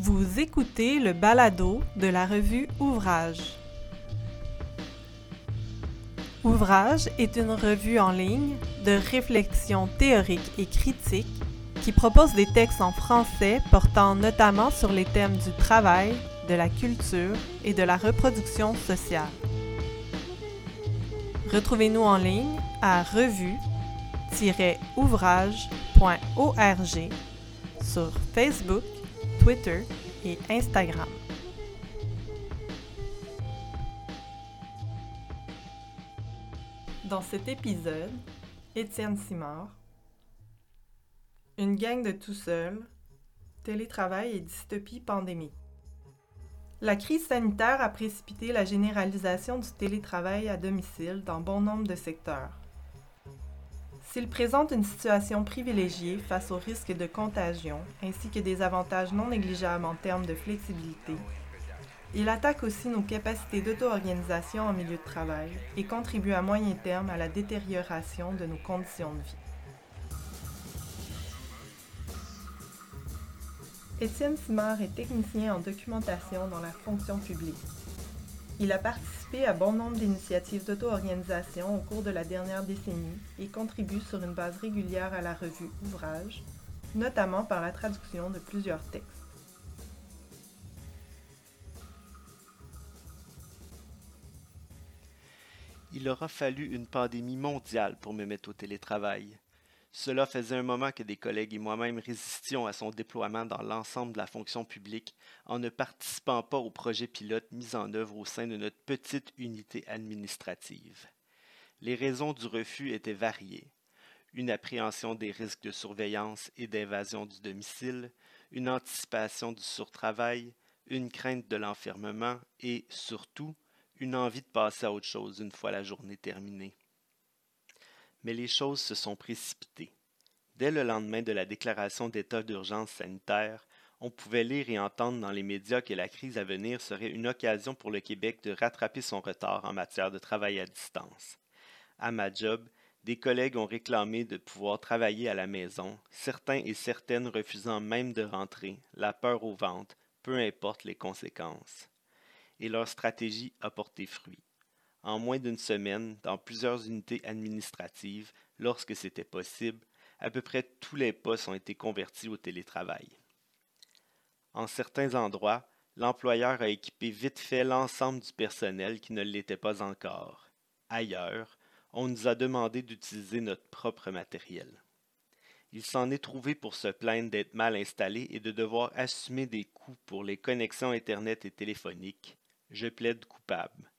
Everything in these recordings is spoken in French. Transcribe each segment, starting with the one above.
Vous écoutez le balado de la revue Ouvrage. Ouvrage est une revue en ligne de réflexion théorique et critique qui propose des textes en français portant notamment sur les thèmes du travail, de la culture et de la reproduction sociale. Retrouvez-nous en ligne à revue-ouvrage.org sur Facebook, Twitter et Instagram. Dans cet épisode, Étienne Simard, Une gang de tout seul, télétravail et dystopie pandémie. La crise sanitaire a précipité la généralisation du télétravail à domicile dans bon nombre de secteurs. S'il présente une situation privilégiée face au risque de contagion ainsi que des avantages non négligeables en termes de flexibilité, il attaque aussi nos capacités d'auto-organisation en milieu de travail et contribue à moyen terme à la détérioration de nos conditions de vie. Étienne Simard est technicien en documentation dans la fonction publique. Il a participé à bon nombre d'initiatives d'auto-organisation au cours de la dernière décennie et contribue sur une base régulière à la revue Ouvrage, notamment par la traduction de plusieurs textes. Il aura fallu une pandémie mondiale pour me mettre au télétravail. Cela faisait un moment que des collègues et moi-même résistions à son déploiement dans l'ensemble de la fonction publique en ne participant pas au projet pilote mis en œuvre au sein de notre petite unité administrative. Les raisons du refus étaient variées. Une appréhension des risques de surveillance et d'invasion du domicile, une anticipation du surtravail, une crainte de l'enfermement et, surtout, une envie de passer à autre chose une fois la journée terminée. Mais les choses se sont précipitées. Dès le lendemain de la déclaration d'état d'urgence sanitaire, on pouvait lire et entendre dans les médias que la crise à venir serait une occasion pour le Québec de rattraper son retard en matière de travail à distance. À ma job, des collègues ont réclamé de pouvoir travailler à la maison, certains et certaines refusant même de rentrer, la peur au ventre, peu importe les conséquences. Et leur stratégie a porté fruit en moins d'une semaine dans plusieurs unités administratives, lorsque c'était possible, à peu près tous les postes ont été convertis au télétravail. En certains endroits, l'employeur a équipé vite fait l'ensemble du personnel qui ne l'était pas encore. Ailleurs, on nous a demandé d'utiliser notre propre matériel. Il s'en est trouvé pour se plaindre d'être mal installé et de devoir assumer des coûts pour les connexions Internet et téléphoniques. Je plaide coupable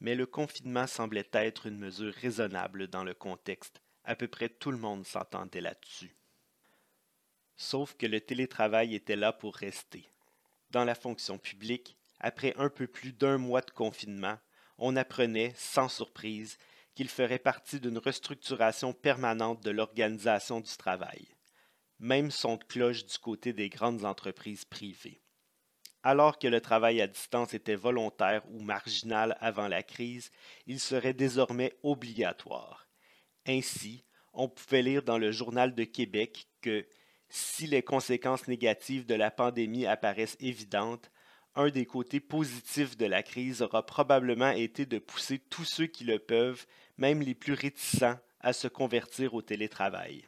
mais le confinement semblait être une mesure raisonnable dans le contexte. À peu près tout le monde s'entendait là-dessus. Sauf que le télétravail était là pour rester. Dans la fonction publique, après un peu plus d'un mois de confinement, on apprenait, sans surprise, qu'il ferait partie d'une restructuration permanente de l'organisation du travail. Même son de cloche du côté des grandes entreprises privées. Alors que le travail à distance était volontaire ou marginal avant la crise, il serait désormais obligatoire. Ainsi, on pouvait lire dans le Journal de Québec que si les conséquences négatives de la pandémie apparaissent évidentes, un des côtés positifs de la crise aura probablement été de pousser tous ceux qui le peuvent, même les plus réticents, à se convertir au télétravail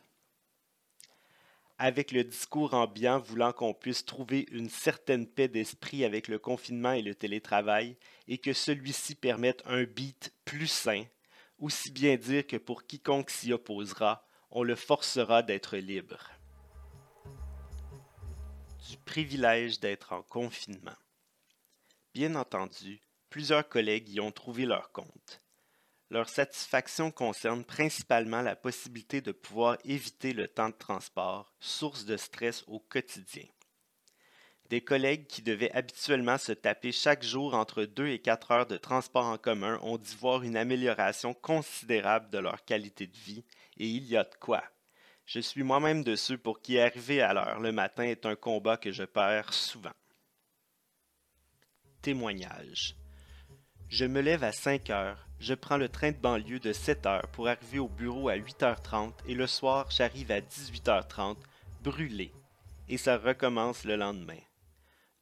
avec le discours ambiant voulant qu'on puisse trouver une certaine paix d'esprit avec le confinement et le télétravail, et que celui-ci permette un beat plus sain, aussi bien dire que pour quiconque s'y opposera, on le forcera d'être libre. Du privilège d'être en confinement. Bien entendu, plusieurs collègues y ont trouvé leur compte. Leur satisfaction concerne principalement la possibilité de pouvoir éviter le temps de transport, source de stress au quotidien. Des collègues qui devaient habituellement se taper chaque jour entre 2 et 4 heures de transport en commun ont dû voir une amélioration considérable de leur qualité de vie, et il y a de quoi. Je suis moi-même de ceux pour qui arriver à l'heure le matin est un combat que je perds souvent. Témoignage. Je me lève à 5 heures, je prends le train de banlieue de 7 heures pour arriver au bureau à 8h30 et le soir j'arrive à 18h30, brûlé. et ça recommence le lendemain.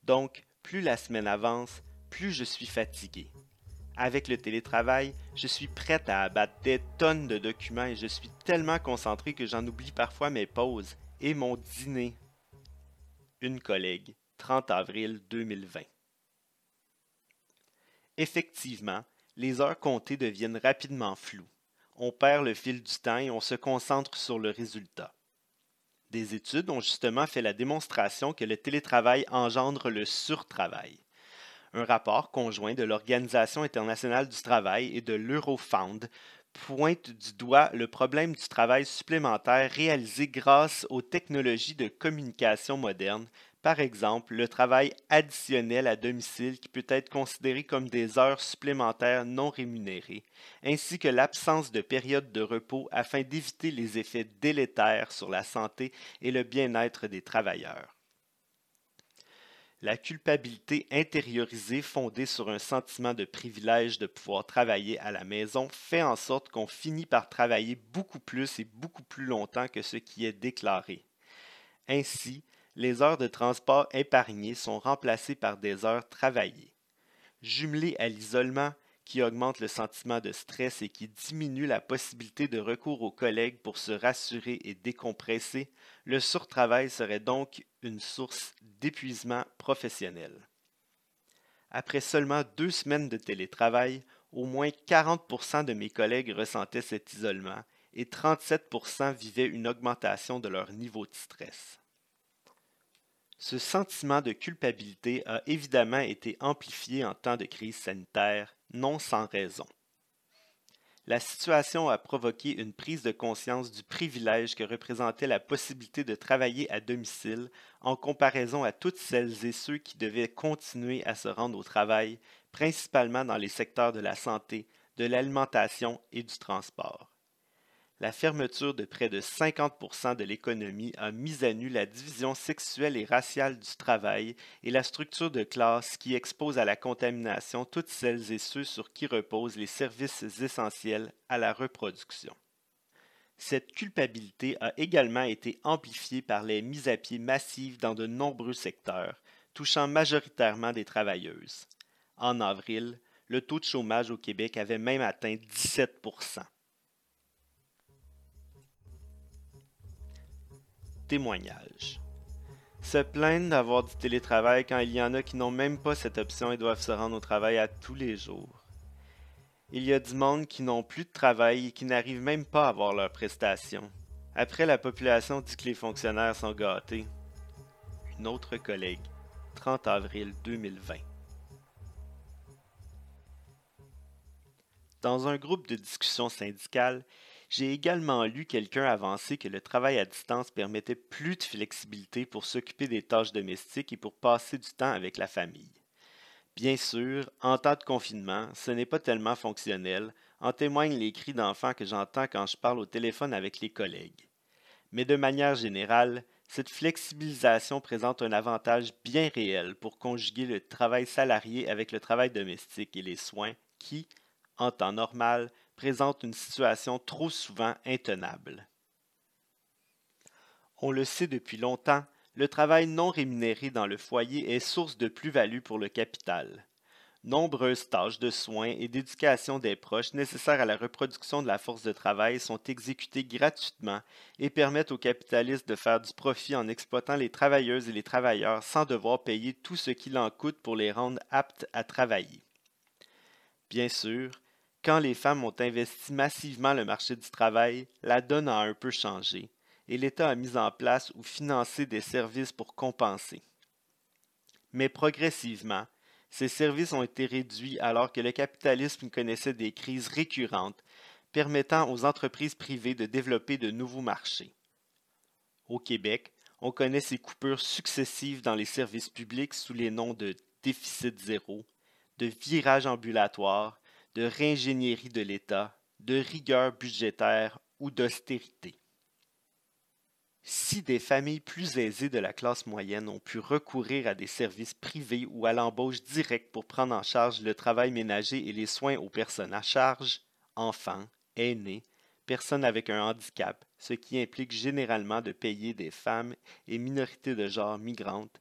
Donc, plus la semaine avance, plus je suis fatigué. Avec le télétravail, je suis prête à abattre des tonnes de documents et je suis tellement concentré que j'en oublie parfois mes pauses et mon dîner. Une collègue, 30 avril 2020. Effectivement, les heures comptées deviennent rapidement floues. On perd le fil du temps et on se concentre sur le résultat. Des études ont justement fait la démonstration que le télétravail engendre le surtravail un rapport conjoint de l'Organisation internationale du travail et de l'Eurofound pointe du doigt le problème du travail supplémentaire réalisé grâce aux technologies de communication modernes, par exemple le travail additionnel à domicile qui peut être considéré comme des heures supplémentaires non rémunérées, ainsi que l'absence de période de repos afin d'éviter les effets délétères sur la santé et le bien-être des travailleurs. La culpabilité intériorisée fondée sur un sentiment de privilège de pouvoir travailler à la maison fait en sorte qu'on finit par travailler beaucoup plus et beaucoup plus longtemps que ce qui est déclaré. Ainsi, les heures de transport épargnées sont remplacées par des heures travaillées. Jumelées à l'isolement, qui augmente le sentiment de stress et qui diminue la possibilité de recours aux collègues pour se rassurer et décompresser, le surtravail serait donc une source d'épuisement professionnel. Après seulement deux semaines de télétravail, au moins 40% de mes collègues ressentaient cet isolement et 37% vivaient une augmentation de leur niveau de stress. Ce sentiment de culpabilité a évidemment été amplifié en temps de crise sanitaire non sans raison. La situation a provoqué une prise de conscience du privilège que représentait la possibilité de travailler à domicile en comparaison à toutes celles et ceux qui devaient continuer à se rendre au travail, principalement dans les secteurs de la santé, de l'alimentation et du transport la fermeture de près de 50% de l'économie a mis à nu la division sexuelle et raciale du travail et la structure de classe qui expose à la contamination toutes celles et ceux sur qui reposent les services essentiels à la reproduction. Cette culpabilité a également été amplifiée par les mises à pied massives dans de nombreux secteurs, touchant majoritairement des travailleuses. En avril, le taux de chômage au Québec avait même atteint 17 témoignage. Se plaindre d'avoir du télétravail quand il y en a qui n'ont même pas cette option et doivent se rendre au travail à tous les jours. Il y a du monde qui n'ont plus de travail et qui n'arrivent même pas à avoir leurs prestations. Après, la population dit que les fonctionnaires sont gâtés. Une autre collègue, 30 avril 2020. Dans un groupe de discussion syndicale, j'ai également lu quelqu'un avancer que le travail à distance permettait plus de flexibilité pour s'occuper des tâches domestiques et pour passer du temps avec la famille. Bien sûr, en temps de confinement, ce n'est pas tellement fonctionnel, en témoignent les cris d'enfants que j'entends quand je parle au téléphone avec les collègues. Mais de manière générale, cette flexibilisation présente un avantage bien réel pour conjuguer le travail salarié avec le travail domestique et les soins qui, en temps normal, présente une situation trop souvent intenable. On le sait depuis longtemps, le travail non rémunéré dans le foyer est source de plus-value pour le capital. Nombreuses tâches de soins et d'éducation des proches nécessaires à la reproduction de la force de travail sont exécutées gratuitement et permettent aux capitalistes de faire du profit en exploitant les travailleuses et les travailleurs sans devoir payer tout ce qu'il en coûte pour les rendre aptes à travailler. Bien sûr, quand les femmes ont investi massivement le marché du travail, la donne a un peu changé et l'État a mis en place ou financé des services pour compenser. Mais progressivement, ces services ont été réduits alors que le capitalisme connaissait des crises récurrentes, permettant aux entreprises privées de développer de nouveaux marchés. Au Québec, on connaît ces coupures successives dans les services publics sous les noms de déficit zéro, de virage ambulatoire, de réingénierie de l'État, de rigueur budgétaire ou d'austérité. Si des familles plus aisées de la classe moyenne ont pu recourir à des services privés ou à l'embauche directe pour prendre en charge le travail ménager et les soins aux personnes à charge, enfants, aînés, personnes avec un handicap, ce qui implique généralement de payer des femmes et minorités de genre migrantes,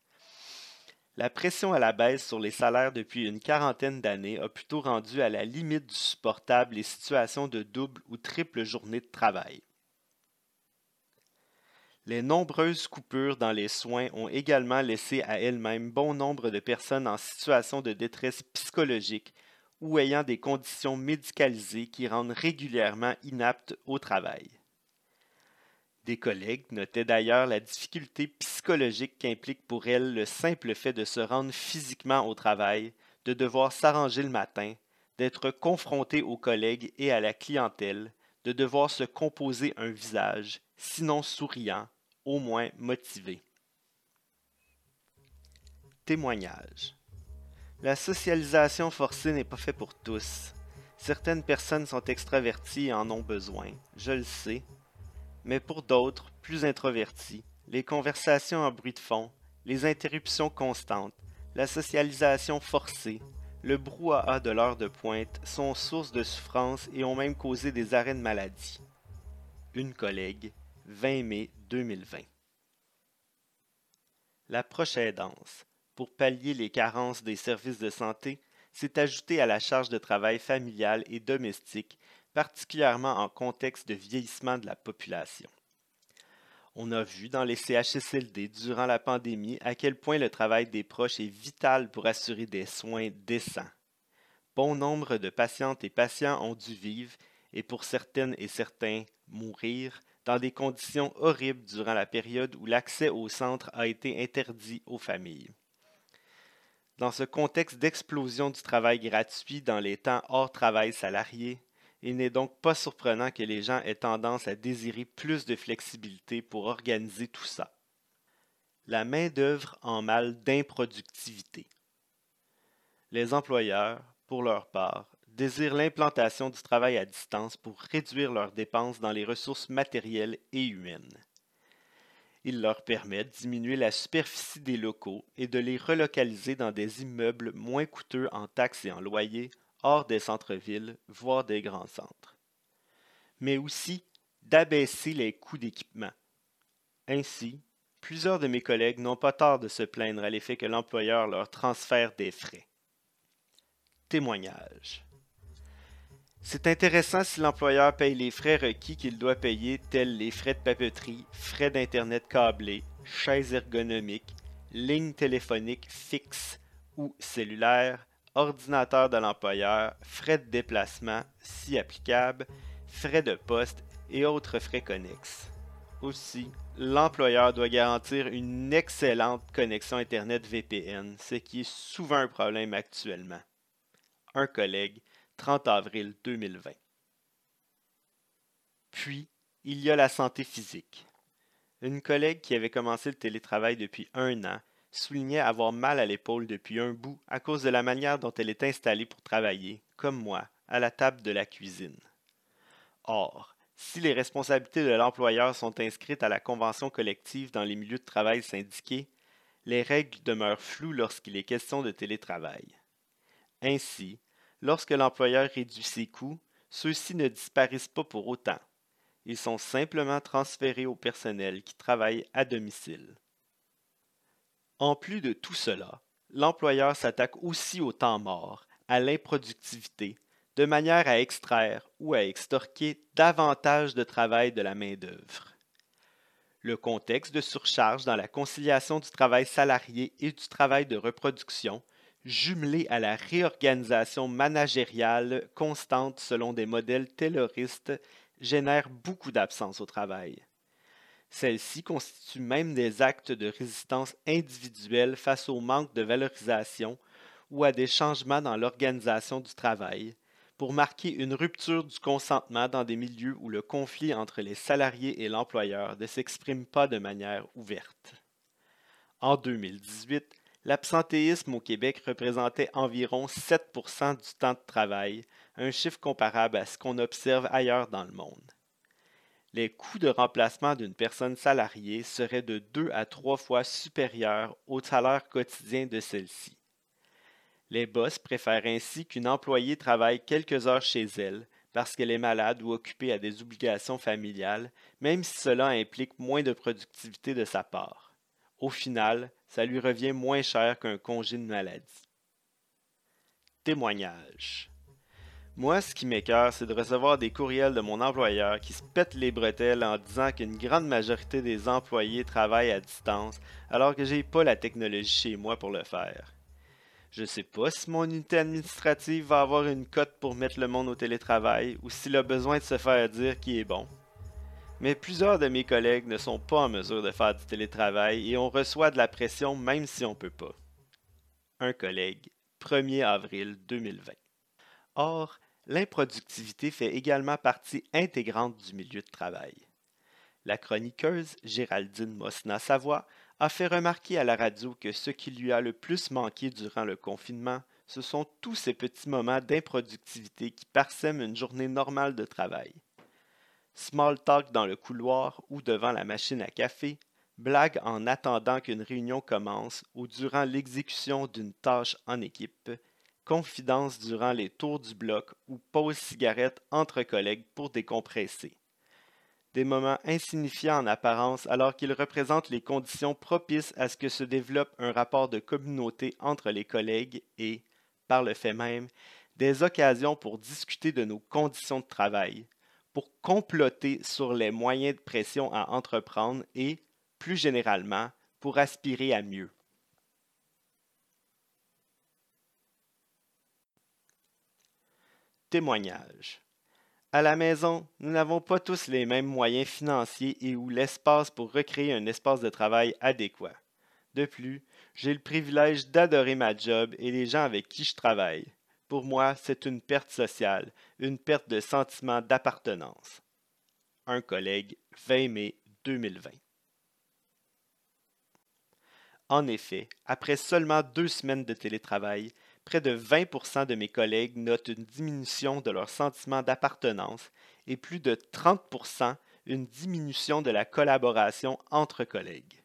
la pression à la baisse sur les salaires depuis une quarantaine d'années a plutôt rendu à la limite du supportable les situations de double ou triple journée de travail. Les nombreuses coupures dans les soins ont également laissé à elles-mêmes bon nombre de personnes en situation de détresse psychologique ou ayant des conditions médicalisées qui rendent régulièrement inaptes au travail. Des collègues notaient d'ailleurs la difficulté psychologique qu'implique pour elles le simple fait de se rendre physiquement au travail, de devoir s'arranger le matin, d'être confronté aux collègues et à la clientèle, de devoir se composer un visage, sinon souriant, au moins motivé. Témoignage. La socialisation forcée n'est pas faite pour tous. Certaines personnes sont extraverties et en ont besoin, je le sais, mais pour d'autres, plus introvertis, les conversations en bruit de fond, les interruptions constantes, la socialisation forcée, le brouhaha de l'heure de pointe sont source de souffrance et ont même causé des arrêts de maladie. Une collègue, 20 mai 2020. La prochaine danse, pour pallier les carences des services de santé, s'est ajoutée à la charge de travail familiale et domestique particulièrement en contexte de vieillissement de la population. On a vu dans les CHSLD durant la pandémie à quel point le travail des proches est vital pour assurer des soins décents. Bon nombre de patientes et patients ont dû vivre, et pour certaines et certains mourir, dans des conditions horribles durant la période où l'accès au centre a été interdit aux familles. Dans ce contexte d'explosion du travail gratuit dans les temps hors travail salarié, il n'est donc pas surprenant que les gens aient tendance à désirer plus de flexibilité pour organiser tout ça. La main-d'œuvre en mal d'improductivité. Les employeurs, pour leur part, désirent l'implantation du travail à distance pour réduire leurs dépenses dans les ressources matérielles et humaines. Il leur permet de diminuer la superficie des locaux et de les relocaliser dans des immeubles moins coûteux en taxes et en loyers hors des centres-villes, voire des grands centres. Mais aussi d'abaisser les coûts d'équipement. Ainsi, plusieurs de mes collègues n'ont pas tort de se plaindre à l'effet que l'employeur leur transfère des frais. Témoignage. C'est intéressant si l'employeur paye les frais requis qu'il doit payer, tels les frais de papeterie, frais d'Internet câblé, chaises ergonomiques, lignes téléphoniques fixes ou cellulaires, ordinateur de l'employeur, frais de déplacement, si applicable, frais de poste et autres frais connexes. Aussi, l'employeur doit garantir une excellente connexion Internet VPN, ce qui est souvent un problème actuellement. Un collègue, 30 avril 2020. Puis, il y a la santé physique. Une collègue qui avait commencé le télétravail depuis un an soulignait avoir mal à l'épaule depuis un bout à cause de la manière dont elle est installée pour travailler, comme moi, à la table de la cuisine. Or, si les responsabilités de l'employeur sont inscrites à la convention collective dans les milieux de travail syndiqués, les règles demeurent floues lorsqu'il est question de télétravail. Ainsi, lorsque l'employeur réduit ses coûts, ceux-ci ne disparaissent pas pour autant. Ils sont simplement transférés au personnel qui travaille à domicile. En plus de tout cela, l'employeur s'attaque aussi au temps mort, à l'improductivité, de manière à extraire ou à extorquer davantage de travail de la main-d'œuvre. Le contexte de surcharge dans la conciliation du travail salarié et du travail de reproduction, jumelé à la réorganisation managériale constante selon des modèles tayloristes, génère beaucoup d'absence au travail. Celles-ci constituent même des actes de résistance individuelle face au manque de valorisation ou à des changements dans l'organisation du travail, pour marquer une rupture du consentement dans des milieux où le conflit entre les salariés et l'employeur ne s'exprime pas de manière ouverte. En 2018, l'absentéisme au Québec représentait environ 7% du temps de travail, un chiffre comparable à ce qu'on observe ailleurs dans le monde les coûts de remplacement d'une personne salariée seraient de deux à trois fois supérieurs au salaire quotidien de celle-ci. Les boss préfèrent ainsi qu'une employée travaille quelques heures chez elle parce qu'elle est malade ou occupée à des obligations familiales, même si cela implique moins de productivité de sa part. Au final, ça lui revient moins cher qu'un congé de maladie. Témoignage. Moi, ce qui m'écœure, c'est de recevoir des courriels de mon employeur qui se pètent les bretelles en disant qu'une grande majorité des employés travaillent à distance alors que j'ai pas la technologie chez moi pour le faire. Je sais pas si mon unité administrative va avoir une cote pour mettre le monde au télétravail ou s'il a besoin de se faire dire qu'il est bon. Mais plusieurs de mes collègues ne sont pas en mesure de faire du télétravail et on reçoit de la pression même si on peut pas. Un collègue, 1er avril 2020. Or, l'improductivité fait également partie intégrante du milieu de travail. La chroniqueuse Géraldine Mosna-Savoie a fait remarquer à la radio que ce qui lui a le plus manqué durant le confinement, ce sont tous ces petits moments d'improductivité qui parsèment une journée normale de travail. Small talk dans le couloir ou devant la machine à café, blague en attendant qu'une réunion commence ou durant l'exécution d'une tâche en équipe, confidence durant les tours du bloc ou pause cigarette entre collègues pour décompresser. Des moments insignifiants en apparence alors qu'ils représentent les conditions propices à ce que se développe un rapport de communauté entre les collègues et, par le fait même, des occasions pour discuter de nos conditions de travail, pour comploter sur les moyens de pression à entreprendre et, plus généralement, pour aspirer à mieux. Témoignage. À la maison, nous n'avons pas tous les mêmes moyens financiers et ou l'espace pour recréer un espace de travail adéquat. De plus, j'ai le privilège d'adorer ma job et les gens avec qui je travaille. Pour moi, c'est une perte sociale, une perte de sentiment d'appartenance. Un collègue, 20 mai 2020. En effet, après seulement deux semaines de télétravail, près de 20% de mes collègues notent une diminution de leur sentiment d'appartenance et plus de 30% une diminution de la collaboration entre collègues.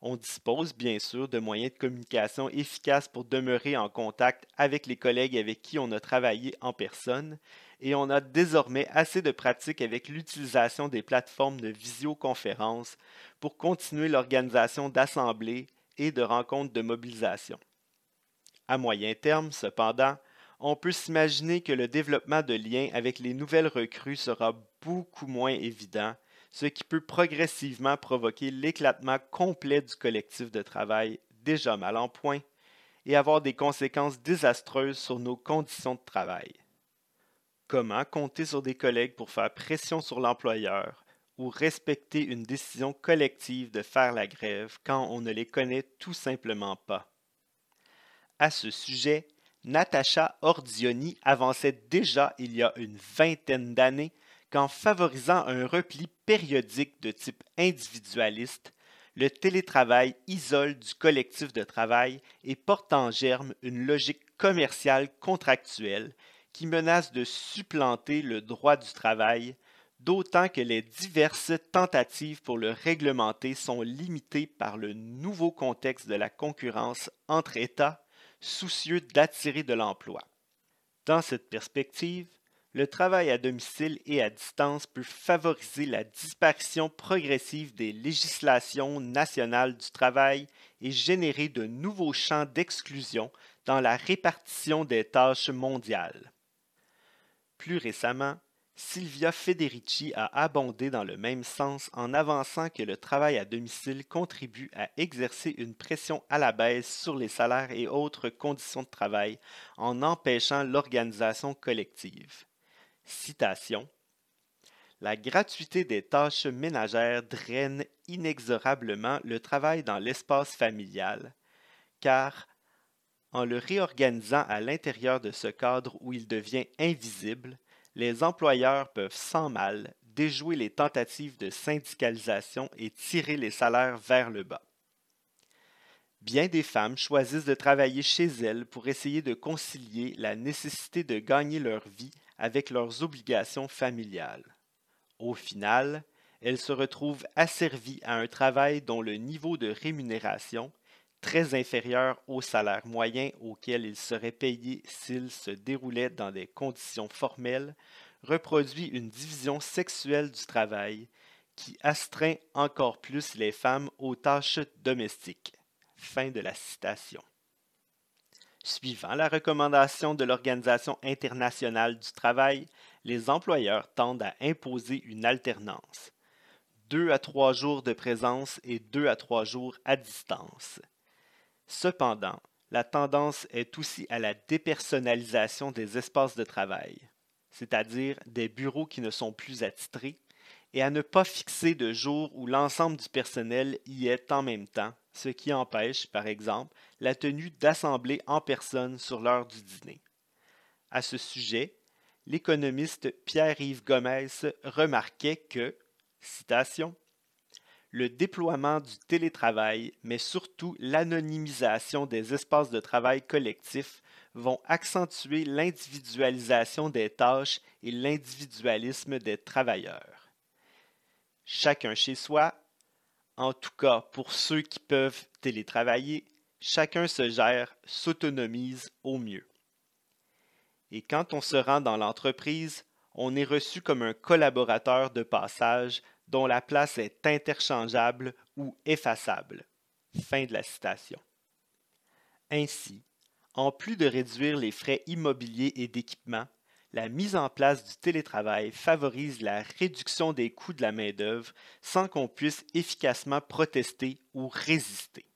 On dispose bien sûr de moyens de communication efficaces pour demeurer en contact avec les collègues avec qui on a travaillé en personne et on a désormais assez de pratique avec l'utilisation des plateformes de visioconférence pour continuer l'organisation d'assemblées et de rencontres de mobilisation. À moyen terme, cependant, on peut s'imaginer que le développement de liens avec les nouvelles recrues sera beaucoup moins évident, ce qui peut progressivement provoquer l'éclatement complet du collectif de travail déjà mal en point et avoir des conséquences désastreuses sur nos conditions de travail. Comment compter sur des collègues pour faire pression sur l'employeur ou respecter une décision collective de faire la grève quand on ne les connaît tout simplement pas? À ce sujet, Natacha Ordioni avançait déjà il y a une vingtaine d'années qu'en favorisant un repli périodique de type individualiste, le télétravail isole du collectif de travail et porte en germe une logique commerciale contractuelle qui menace de supplanter le droit du travail, d'autant que les diverses tentatives pour le réglementer sont limitées par le nouveau contexte de la concurrence entre États soucieux d'attirer de l'emploi. Dans cette perspective, le travail à domicile et à distance peut favoriser la disparition progressive des législations nationales du travail et générer de nouveaux champs d'exclusion dans la répartition des tâches mondiales. Plus récemment, Silvia Federici a abondé dans le même sens en avançant que le travail à domicile contribue à exercer une pression à la baisse sur les salaires et autres conditions de travail en empêchant l'organisation collective. Citation La gratuité des tâches ménagères draine inexorablement le travail dans l'espace familial, car en le réorganisant à l'intérieur de ce cadre où il devient invisible, les employeurs peuvent sans mal déjouer les tentatives de syndicalisation et tirer les salaires vers le bas. Bien des femmes choisissent de travailler chez elles pour essayer de concilier la nécessité de gagner leur vie avec leurs obligations familiales. Au final, elles se retrouvent asservies à un travail dont le niveau de rémunération, très inférieur au salaire moyen auquel ils seraient payés s'ils se déroulaient dans des conditions formelles, reproduit une division sexuelle du travail qui astreint encore plus les femmes aux tâches domestiques. Fin de la citation. Suivant la recommandation de l'Organisation internationale du travail, les employeurs tendent à imposer une alternance. Deux à trois jours de présence et deux à trois jours à distance. Cependant, la tendance est aussi à la dépersonnalisation des espaces de travail, c'est-à-dire des bureaux qui ne sont plus attitrés, et à ne pas fixer de jour où l'ensemble du personnel y est en même temps, ce qui empêche, par exemple, la tenue d'assemblées en personne sur l'heure du dîner. À ce sujet, l'économiste Pierre-Yves Gomez remarquait que, citation, le déploiement du télétravail, mais surtout l'anonymisation des espaces de travail collectifs vont accentuer l'individualisation des tâches et l'individualisme des travailleurs. Chacun chez soi, en tout cas pour ceux qui peuvent télétravailler, chacun se gère, s'autonomise au mieux. Et quand on se rend dans l'entreprise, on est reçu comme un collaborateur de passage dont la place est interchangeable ou effaçable. Fin de la citation. Ainsi, en plus de réduire les frais immobiliers et d'équipement, la mise en place du télétravail favorise la réduction des coûts de la main-d'œuvre sans qu'on puisse efficacement protester ou résister.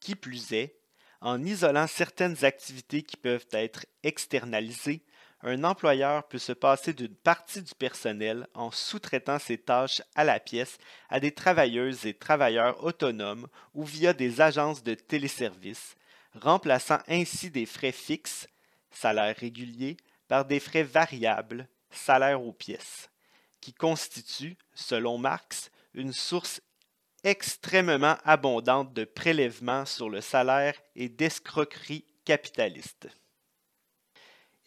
Qui plus est, en isolant certaines activités qui peuvent être externalisées, un employeur peut se passer d'une partie du personnel en sous-traitant ses tâches à la pièce à des travailleuses et travailleurs autonomes ou via des agences de téléservices, remplaçant ainsi des frais fixes, salaires réguliers, par des frais variables, salaires aux pièces, qui constituent, selon Marx, une source extrêmement abondante de prélèvements sur le salaire et d'escroqueries capitalistes.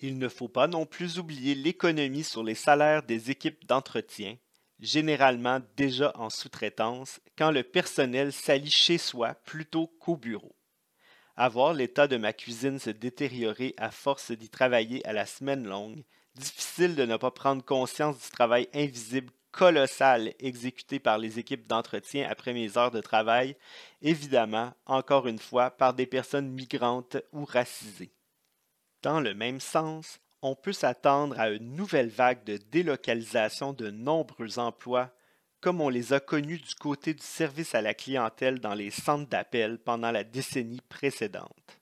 Il ne faut pas non plus oublier l'économie sur les salaires des équipes d'entretien, généralement déjà en sous-traitance, quand le personnel s'allie chez soi plutôt qu'au bureau. Avoir l'état de ma cuisine se détériorer à force d'y travailler à la semaine longue, difficile de ne pas prendre conscience du travail invisible colossal exécuté par les équipes d'entretien après mes heures de travail, évidemment, encore une fois, par des personnes migrantes ou racisées. Dans le même sens, on peut s'attendre à une nouvelle vague de délocalisation de nombreux emplois, comme on les a connus du côté du service à la clientèle dans les centres d'appel pendant la décennie précédente.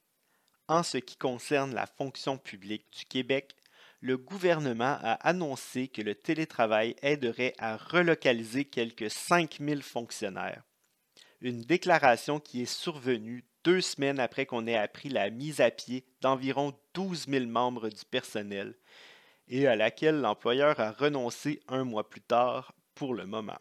En ce qui concerne la fonction publique du Québec, le gouvernement a annoncé que le télétravail aiderait à relocaliser quelques 5000 fonctionnaires. Une déclaration qui est survenue deux semaines après qu'on ait appris la mise à pied d'environ 12 000 membres du personnel et à laquelle l'employeur a renoncé un mois plus tard pour le moment.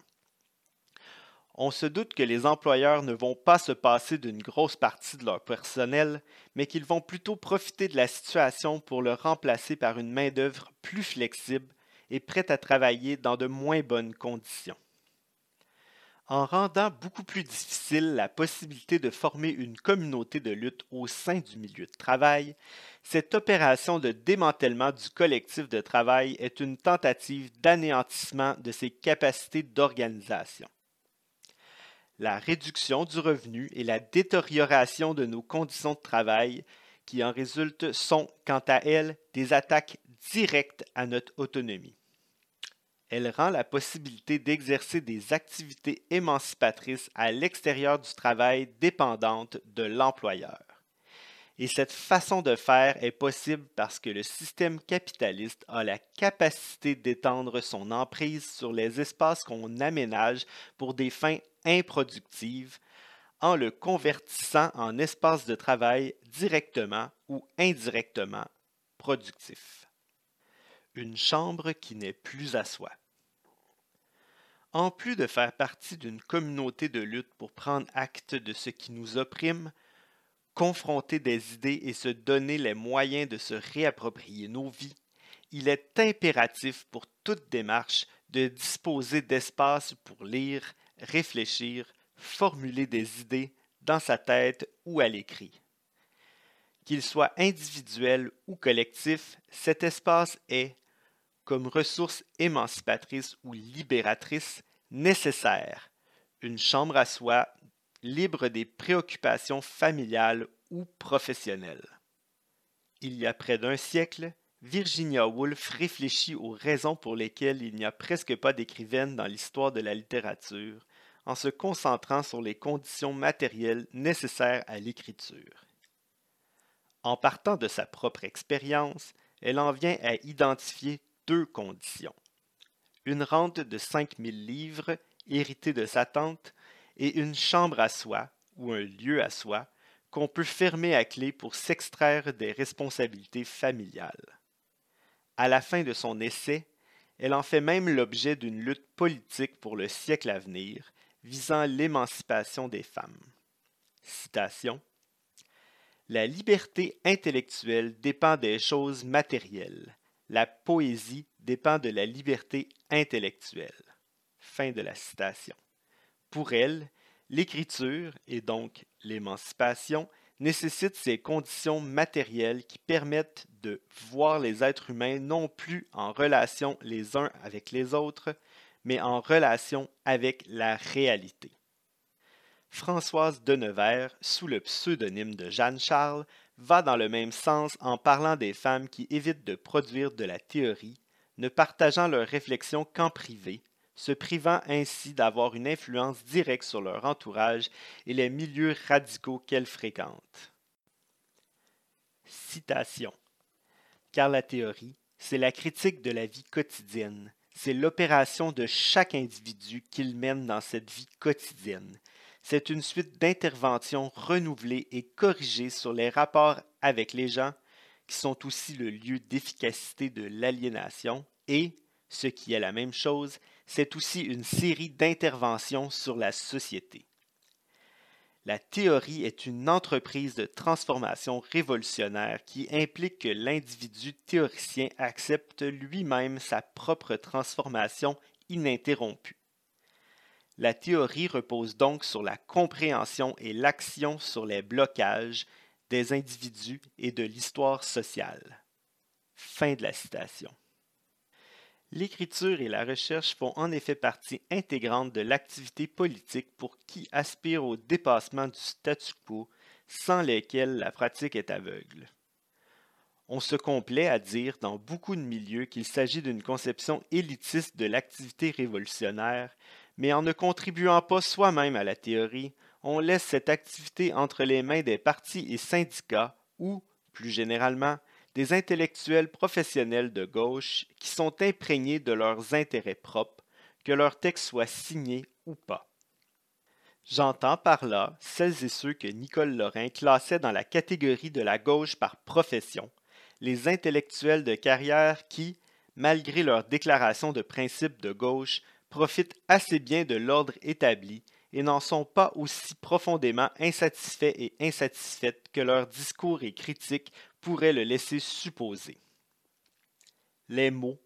On se doute que les employeurs ne vont pas se passer d'une grosse partie de leur personnel, mais qu'ils vont plutôt profiter de la situation pour le remplacer par une main-d'œuvre plus flexible et prête à travailler dans de moins bonnes conditions en rendant beaucoup plus difficile la possibilité de former une communauté de lutte au sein du milieu de travail, cette opération de démantèlement du collectif de travail est une tentative d'anéantissement de ses capacités d'organisation. La réduction du revenu et la détérioration de nos conditions de travail qui en résultent sont, quant à elles, des attaques directes à notre autonomie elle rend la possibilité d'exercer des activités émancipatrices à l'extérieur du travail dépendante de l'employeur. Et cette façon de faire est possible parce que le système capitaliste a la capacité d'étendre son emprise sur les espaces qu'on aménage pour des fins improductives en le convertissant en espaces de travail directement ou indirectement productifs une chambre qui n'est plus à soi. En plus de faire partie d'une communauté de lutte pour prendre acte de ce qui nous opprime, confronter des idées et se donner les moyens de se réapproprier nos vies, il est impératif pour toute démarche de disposer d'espace pour lire, réfléchir, formuler des idées dans sa tête ou à l'écrit. Qu'il soit individuel ou collectif, cet espace est, comme ressource émancipatrice ou libératrice nécessaire, une chambre à soi libre des préoccupations familiales ou professionnelles. Il y a près d'un siècle, Virginia Woolf réfléchit aux raisons pour lesquelles il n'y a presque pas d'écrivaine dans l'histoire de la littérature, en se concentrant sur les conditions matérielles nécessaires à l'écriture. En partant de sa propre expérience, elle en vient à identifier deux conditions. Une rente de 5000 livres, héritée de sa tante, et une chambre à soi, ou un lieu à soi, qu'on peut fermer à clé pour s'extraire des responsabilités familiales. À la fin de son essai, elle en fait même l'objet d'une lutte politique pour le siècle à venir, visant l'émancipation des femmes. Citation La liberté intellectuelle dépend des choses matérielles. La poésie dépend de la liberté intellectuelle. Fin de la citation. Pour elle, l'écriture, et donc l'émancipation, nécessite ces conditions matérielles qui permettent de voir les êtres humains non plus en relation les uns avec les autres, mais en relation avec la réalité. Françoise de Nevers, sous le pseudonyme de Jeanne Charles, va dans le même sens en parlant des femmes qui évitent de produire de la théorie, ne partageant leurs réflexions qu'en privé, se privant ainsi d'avoir une influence directe sur leur entourage et les milieux radicaux qu'elles fréquentent. Citation. Car la théorie, c'est la critique de la vie quotidienne, c'est l'opération de chaque individu qu'il mène dans cette vie quotidienne. C'est une suite d'interventions renouvelées et corrigées sur les rapports avec les gens, qui sont aussi le lieu d'efficacité de l'aliénation, et, ce qui est la même chose, c'est aussi une série d'interventions sur la société. La théorie est une entreprise de transformation révolutionnaire qui implique que l'individu théoricien accepte lui-même sa propre transformation ininterrompue. La théorie repose donc sur la compréhension et l'action sur les blocages des individus et de l'histoire sociale. Fin de la citation. L'écriture et la recherche font en effet partie intégrante de l'activité politique pour qui aspire au dépassement du statu quo, sans lesquels la pratique est aveugle. On se complaît à dire dans beaucoup de milieux qu'il s'agit d'une conception élitiste de l'activité révolutionnaire, mais en ne contribuant pas soi-même à la théorie, on laisse cette activité entre les mains des partis et syndicats ou, plus généralement, des intellectuels professionnels de gauche qui sont imprégnés de leurs intérêts propres, que leur texte soit signé ou pas. J'entends par là celles et ceux que Nicole Lorrain classait dans la catégorie de la gauche par profession, les intellectuels de carrière qui, malgré leurs déclarations de principe de gauche, profitent assez bien de l'ordre établi et n'en sont pas aussi profondément insatisfaits et insatisfaites que leurs discours et critiques pourrait le laisser supposer. Les mots,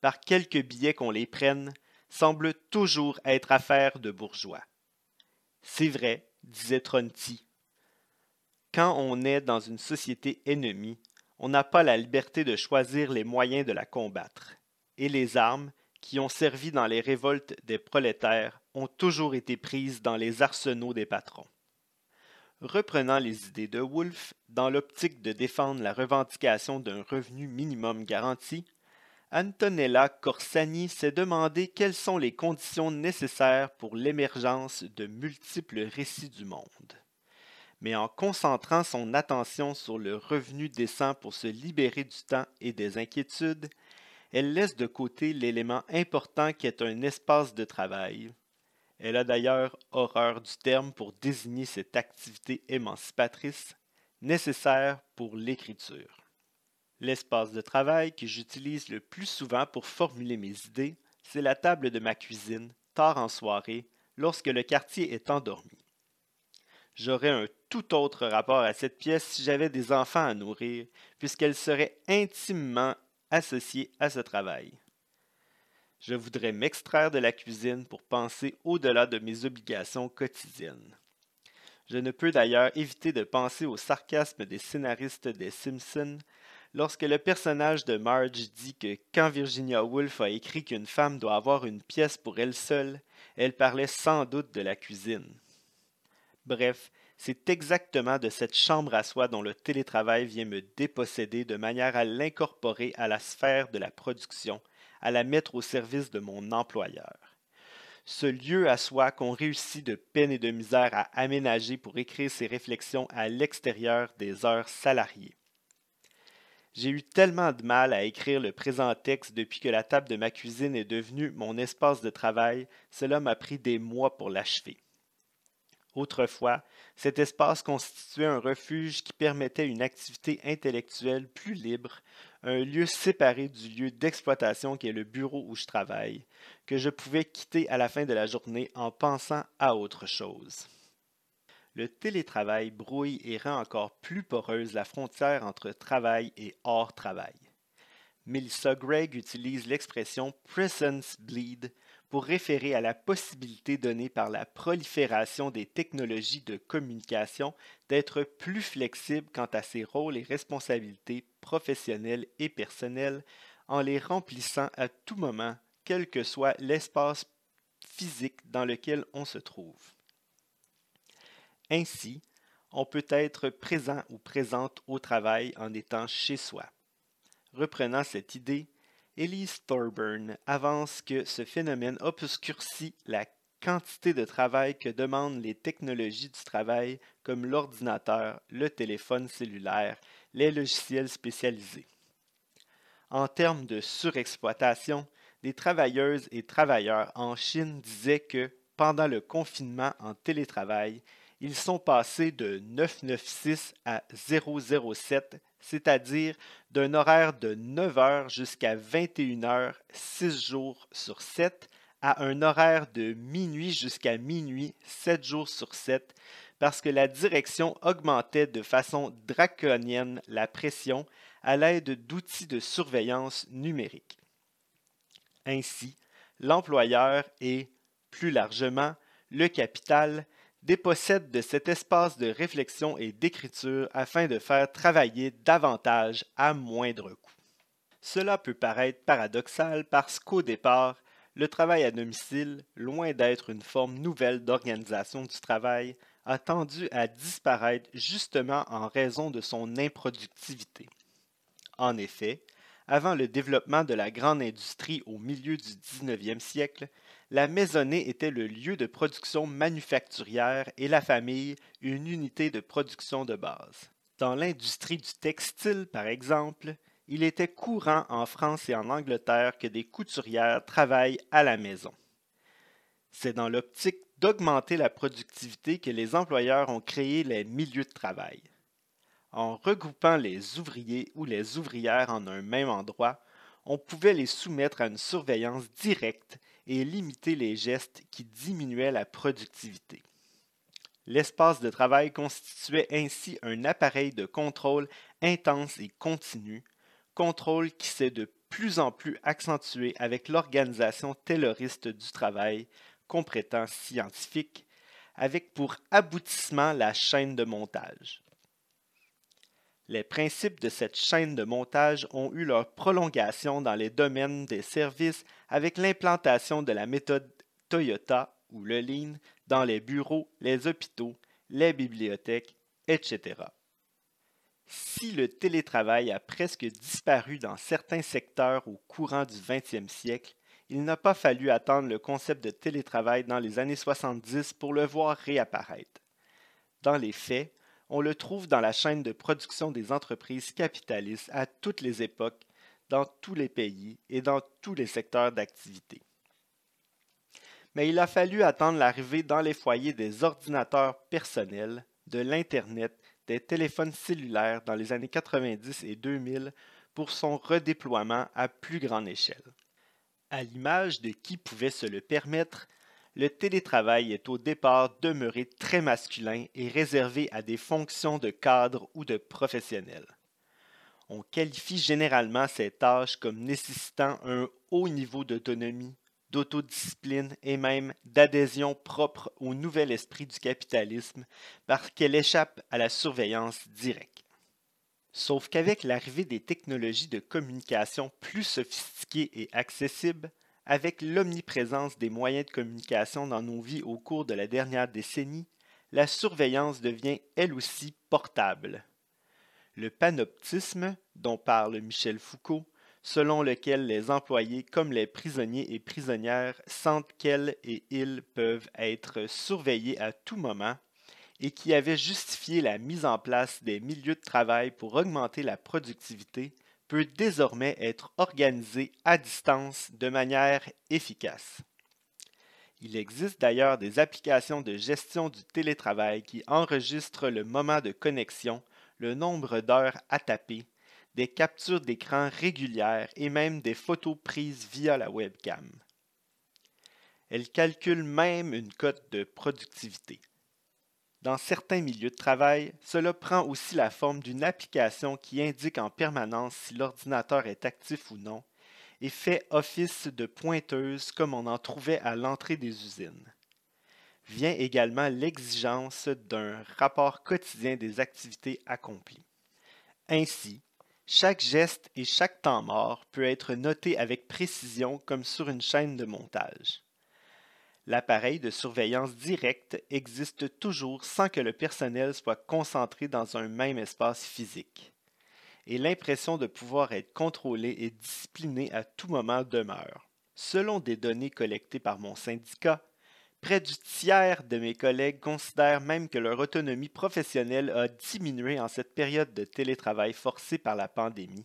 par quelque biais qu'on les prenne, semblent toujours être affaire de bourgeois. C'est vrai, disait Tronti. Quand on est dans une société ennemie, on n'a pas la liberté de choisir les moyens de la combattre, et les armes, qui ont servi dans les révoltes des prolétaires, ont toujours été prises dans les arsenaux des patrons. Reprenant les idées de Woolf, dans l'optique de défendre la revendication d'un revenu minimum garanti, Antonella Corsani s'est demandé quelles sont les conditions nécessaires pour l'émergence de multiples récits du monde. Mais en concentrant son attention sur le revenu décent pour se libérer du temps et des inquiétudes, elle laisse de côté l'élément important qui est un espace de travail, elle a d'ailleurs horreur du terme pour désigner cette activité émancipatrice nécessaire pour l'écriture. L'espace de travail que j'utilise le plus souvent pour formuler mes idées, c'est la table de ma cuisine, tard en soirée, lorsque le quartier est endormi. J'aurais un tout autre rapport à cette pièce si j'avais des enfants à nourrir, puisqu'elle serait intimement associée à ce travail. Je voudrais m'extraire de la cuisine pour penser au-delà de mes obligations quotidiennes. Je ne peux d'ailleurs éviter de penser au sarcasme des scénaristes des Simpsons lorsque le personnage de Marge dit que quand Virginia Woolf a écrit qu'une femme doit avoir une pièce pour elle seule, elle parlait sans doute de la cuisine. Bref, c'est exactement de cette chambre à soi dont le télétravail vient me déposséder de manière à l'incorporer à la sphère de la production, à la mettre au service de mon employeur. Ce lieu à soi qu'on réussit de peine et de misère à aménager pour écrire ses réflexions à l'extérieur des heures salariées. J'ai eu tellement de mal à écrire le présent texte depuis que la table de ma cuisine est devenue mon espace de travail, cela m'a pris des mois pour l'achever. Autrefois, cet espace constituait un refuge qui permettait une activité intellectuelle plus libre, un lieu séparé du lieu d'exploitation qui est le bureau où je travaille, que je pouvais quitter à la fin de la journée en pensant à autre chose. Le télétravail brouille et rend encore plus poreuse la frontière entre travail et hors travail. Melissa Gregg utilise l'expression presence bleed pour référer à la possibilité donnée par la prolifération des technologies de communication d'être plus flexible quant à ses rôles et responsabilités professionnelles et personnelles en les remplissant à tout moment, quel que soit l'espace physique dans lequel on se trouve. Ainsi, on peut être présent ou présente au travail en étant chez soi. Reprenant cette idée, Elise Thorburn avance que ce phénomène obscurcit la quantité de travail que demandent les technologies du travail comme l'ordinateur, le téléphone cellulaire, les logiciels spécialisés. En termes de surexploitation, des travailleuses et travailleurs en Chine disaient que, pendant le confinement en télétravail, ils sont passés de 996 à 007 c'est-à-dire d'un horaire de 9 heures jusqu'à 21 heures, 6 jours sur 7, à un horaire de minuit jusqu'à minuit, 7 jours sur 7, parce que la direction augmentait de façon draconienne la pression à l'aide d'outils de surveillance numérique. Ainsi, l'employeur et, plus largement, le capital dépossède de cet espace de réflexion et d'écriture afin de faire travailler davantage à moindre coût. Cela peut paraître paradoxal parce qu'au départ, le travail à domicile, loin d'être une forme nouvelle d'organisation du travail, a tendu à disparaître justement en raison de son improductivité. En effet, avant le développement de la grande industrie au milieu du 19e siècle, la maisonnée était le lieu de production manufacturière et la famille une unité de production de base. Dans l'industrie du textile, par exemple, il était courant en France et en Angleterre que des couturières travaillent à la maison. C'est dans l'optique d'augmenter la productivité que les employeurs ont créé les milieux de travail. En regroupant les ouvriers ou les ouvrières en un même endroit, on pouvait les soumettre à une surveillance directe et limiter les gestes qui diminuaient la productivité. L'espace de travail constituait ainsi un appareil de contrôle intense et continu, contrôle qui s'est de plus en plus accentué avec l'organisation tayloriste du travail, comprétant scientifique, avec pour aboutissement la chaîne de montage. Les principes de cette chaîne de montage ont eu leur prolongation dans les domaines des services avec l'implantation de la méthode Toyota ou le Lean dans les bureaux, les hôpitaux, les bibliothèques, etc. Si le télétravail a presque disparu dans certains secteurs au courant du 20e siècle, il n'a pas fallu attendre le concept de télétravail dans les années 70 pour le voir réapparaître. Dans les faits, on le trouve dans la chaîne de production des entreprises capitalistes à toutes les époques, dans tous les pays et dans tous les secteurs d'activité. Mais il a fallu attendre l'arrivée dans les foyers des ordinateurs personnels, de l'Internet, des téléphones cellulaires dans les années 90 et 2000 pour son redéploiement à plus grande échelle. À l'image de qui pouvait se le permettre, le télétravail est au départ demeuré très masculin et réservé à des fonctions de cadre ou de professionnel. On qualifie généralement ces tâches comme nécessitant un haut niveau d'autonomie, d'autodiscipline et même d'adhésion propre au nouvel esprit du capitalisme parce qu'elle échappe à la surveillance directe. Sauf qu'avec l'arrivée des technologies de communication plus sophistiquées et accessibles, avec l'omniprésence des moyens de communication dans nos vies au cours de la dernière décennie, la surveillance devient elle aussi portable. Le panoptisme, dont parle Michel Foucault, selon lequel les employés comme les prisonniers et prisonnières sentent qu'elles et ils peuvent être surveillés à tout moment, et qui avait justifié la mise en place des milieux de travail pour augmenter la productivité, peut désormais être organisé à distance de manière efficace. Il existe d'ailleurs des applications de gestion du télétravail qui enregistrent le moment de connexion, le nombre d'heures à taper, des captures d'écran régulières et même des photos prises via la webcam. Elles calculent même une cote de productivité. Dans certains milieux de travail, cela prend aussi la forme d'une application qui indique en permanence si l'ordinateur est actif ou non et fait office de pointeuse comme on en trouvait à l'entrée des usines. Vient également l'exigence d'un rapport quotidien des activités accomplies. Ainsi, chaque geste et chaque temps mort peut être noté avec précision comme sur une chaîne de montage. L'appareil de surveillance directe existe toujours sans que le personnel soit concentré dans un même espace physique. Et l'impression de pouvoir être contrôlé et discipliné à tout moment demeure. Selon des données collectées par mon syndicat, près du tiers de mes collègues considèrent même que leur autonomie professionnelle a diminué en cette période de télétravail forcé par la pandémie,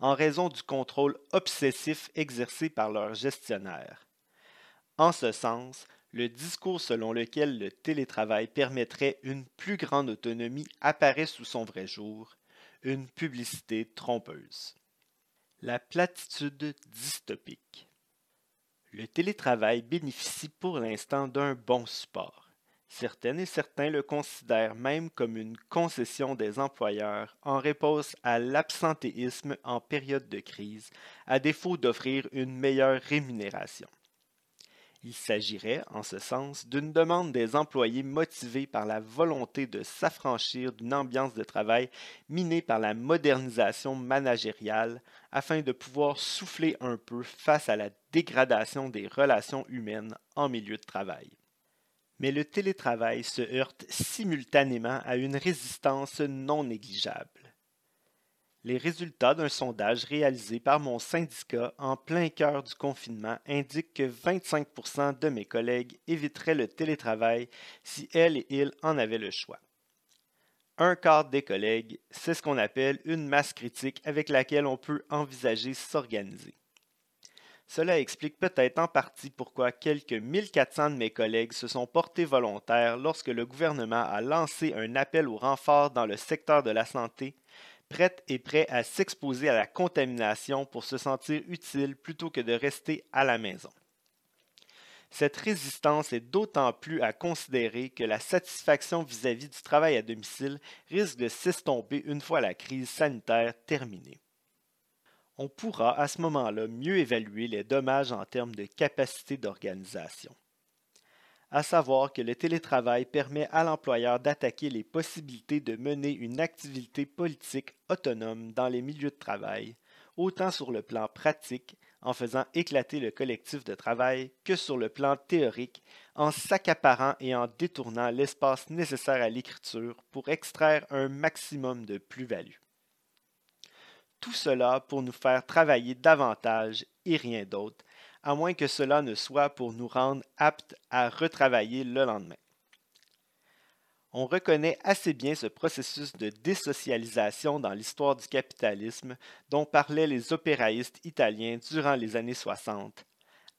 en raison du contrôle obsessif exercé par leurs gestionnaires. En ce sens, le discours selon lequel le télétravail permettrait une plus grande autonomie apparaît sous son vrai jour, une publicité trompeuse. La platitude dystopique. Le télétravail bénéficie pour l'instant d'un bon support. Certaines et certains le considèrent même comme une concession des employeurs en réponse à l'absentéisme en période de crise, à défaut d'offrir une meilleure rémunération. Il s'agirait, en ce sens, d'une demande des employés motivés par la volonté de s'affranchir d'une ambiance de travail minée par la modernisation managériale afin de pouvoir souffler un peu face à la dégradation des relations humaines en milieu de travail. Mais le télétravail se heurte simultanément à une résistance non négligeable. Les résultats d'un sondage réalisé par mon syndicat en plein cœur du confinement indiquent que 25% de mes collègues éviteraient le télétravail si elles et ils en avaient le choix. Un quart des collègues, c'est ce qu'on appelle une masse critique avec laquelle on peut envisager s'organiser. Cela explique peut-être en partie pourquoi quelques 1400 de mes collègues se sont portés volontaires lorsque le gouvernement a lancé un appel au renfort dans le secteur de la santé prête et prêt à s'exposer à la contamination pour se sentir utile plutôt que de rester à la maison. Cette résistance est d'autant plus à considérer que la satisfaction vis-à-vis du travail à domicile risque de s'estomper une fois la crise sanitaire terminée. On pourra à ce moment-là mieux évaluer les dommages en termes de capacité d'organisation à savoir que le télétravail permet à l'employeur d'attaquer les possibilités de mener une activité politique autonome dans les milieux de travail, autant sur le plan pratique, en faisant éclater le collectif de travail, que sur le plan théorique, en s'accaparant et en détournant l'espace nécessaire à l'écriture pour extraire un maximum de plus-value. Tout cela pour nous faire travailler davantage et rien d'autre, à moins que cela ne soit pour nous rendre aptes à retravailler le lendemain. On reconnaît assez bien ce processus de désocialisation dans l'histoire du capitalisme dont parlaient les opéraïstes italiens durant les années 60,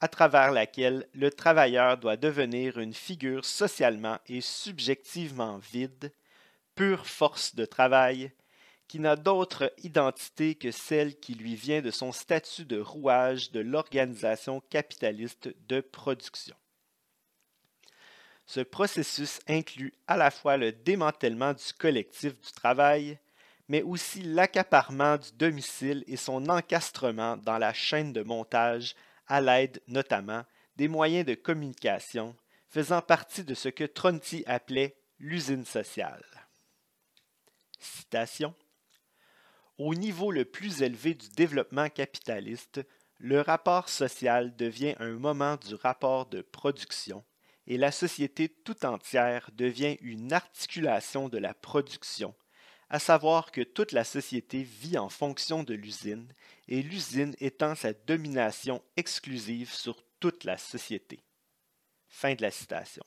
à travers laquelle le travailleur doit devenir une figure socialement et subjectivement vide, pure force de travail, qui n'a d'autre identité que celle qui lui vient de son statut de rouage de l'organisation capitaliste de production. Ce processus inclut à la fois le démantèlement du collectif du travail, mais aussi l'accaparement du domicile et son encastrement dans la chaîne de montage à l'aide notamment des moyens de communication faisant partie de ce que Tronti appelait l'usine sociale. Citation Au niveau le plus élevé du développement capitaliste, le rapport social devient un moment du rapport de production et la société tout entière devient une articulation de la production, à savoir que toute la société vit en fonction de l'usine et l'usine étend sa domination exclusive sur toute la société. Fin de la citation.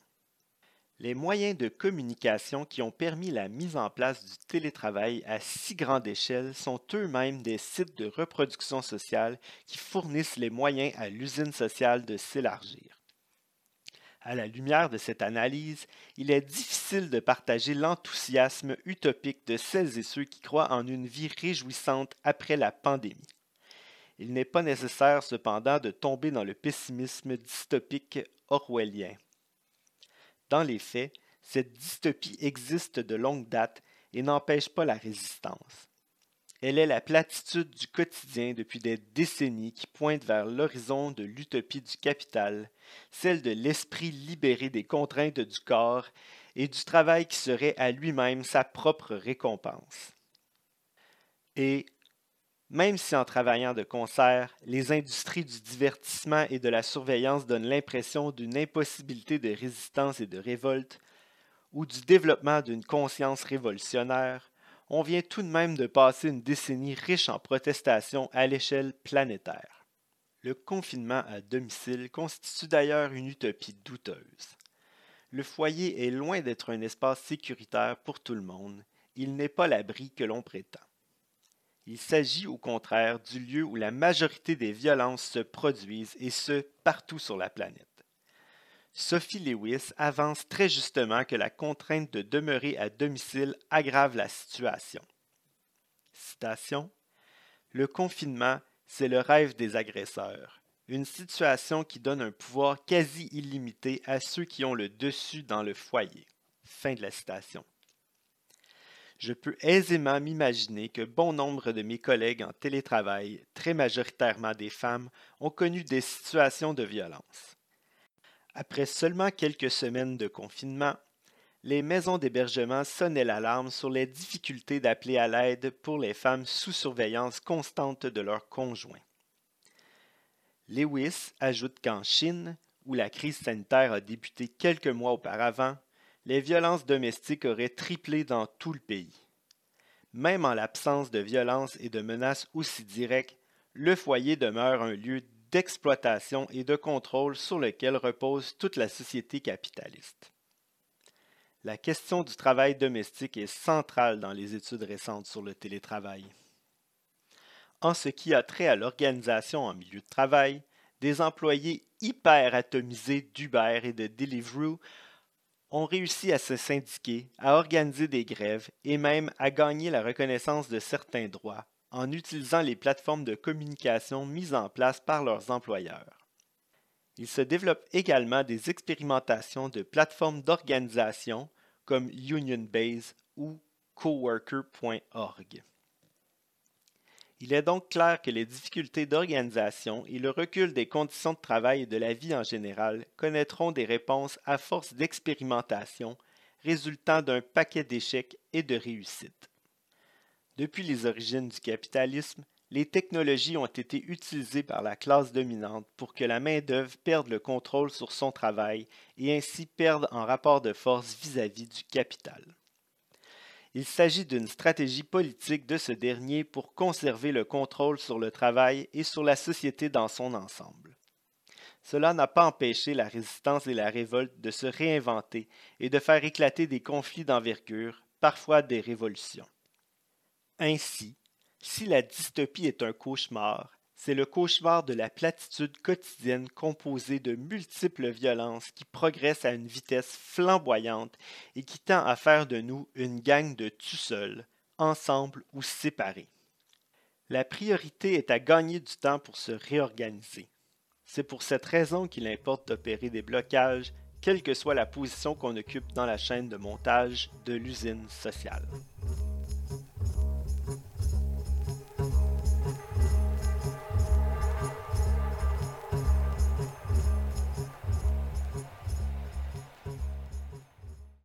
Les moyens de communication qui ont permis la mise en place du télétravail à si grande échelle sont eux-mêmes des sites de reproduction sociale qui fournissent les moyens à l'usine sociale de s'élargir. À la lumière de cette analyse, il est difficile de partager l'enthousiasme utopique de celles et ceux qui croient en une vie réjouissante après la pandémie. Il n'est pas nécessaire cependant de tomber dans le pessimisme dystopique orwellien. Dans les faits, cette dystopie existe de longue date et n'empêche pas la résistance. Elle est la platitude du quotidien depuis des décennies qui pointe vers l'horizon de l'utopie du capital, celle de l'esprit libéré des contraintes du corps et du travail qui serait à lui-même sa propre récompense. Même si en travaillant de concert, les industries du divertissement et de la surveillance donnent l'impression d'une impossibilité de résistance et de révolte, ou du développement d'une conscience révolutionnaire, on vient tout de même de passer une décennie riche en protestations à l'échelle planétaire. Le confinement à domicile constitue d'ailleurs une utopie douteuse. Le foyer est loin d'être un espace sécuritaire pour tout le monde, il n'est pas l'abri que l'on prétend. Il s'agit au contraire du lieu où la majorité des violences se produisent et ce, partout sur la planète. Sophie Lewis avance très justement que la contrainte de demeurer à domicile aggrave la situation. Citation Le confinement, c'est le rêve des agresseurs, une situation qui donne un pouvoir quasi illimité à ceux qui ont le dessus dans le foyer. Fin de la citation. Je peux aisément m'imaginer que bon nombre de mes collègues en télétravail, très majoritairement des femmes, ont connu des situations de violence. Après seulement quelques semaines de confinement, les maisons d'hébergement sonnaient l'alarme sur les difficultés d'appeler à l'aide pour les femmes sous surveillance constante de leurs conjoints. Lewis ajoute qu'en Chine, où la crise sanitaire a débuté quelques mois auparavant, les violences domestiques auraient triplé dans tout le pays. Même en l'absence de violences et de menaces aussi directes, le foyer demeure un lieu d'exploitation et de contrôle sur lequel repose toute la société capitaliste. La question du travail domestique est centrale dans les études récentes sur le télétravail. En ce qui a trait à l'organisation en milieu de travail, des employés hyper atomisés d'Uber et de Deliveroo ont réussi à se syndiquer, à organiser des grèves et même à gagner la reconnaissance de certains droits, en utilisant les plateformes de communication mises en place par leurs employeurs. Il se développe également des expérimentations de plateformes d'organisation comme UnionBase ou coworker.org. Il est donc clair que les difficultés d'organisation et le recul des conditions de travail et de la vie en général connaîtront des réponses à force d'expérimentation résultant d'un paquet d'échecs et de réussites. Depuis les origines du capitalisme, les technologies ont été utilisées par la classe dominante pour que la main-d'œuvre perde le contrôle sur son travail et ainsi perde en rapport de force vis-à-vis -vis du capital. Il s'agit d'une stratégie politique de ce dernier pour conserver le contrôle sur le travail et sur la société dans son ensemble. Cela n'a pas empêché la résistance et la révolte de se réinventer et de faire éclater des conflits d'envergure, parfois des révolutions. Ainsi, si la dystopie est un cauchemar, c'est le cauchemar de la platitude quotidienne composée de multiples violences qui progressent à une vitesse flamboyante et qui tend à faire de nous une gang de tout seuls, ensemble ou séparés. La priorité est à gagner du temps pour se réorganiser. C'est pour cette raison qu'il importe d'opérer des blocages, quelle que soit la position qu'on occupe dans la chaîne de montage de l'usine sociale.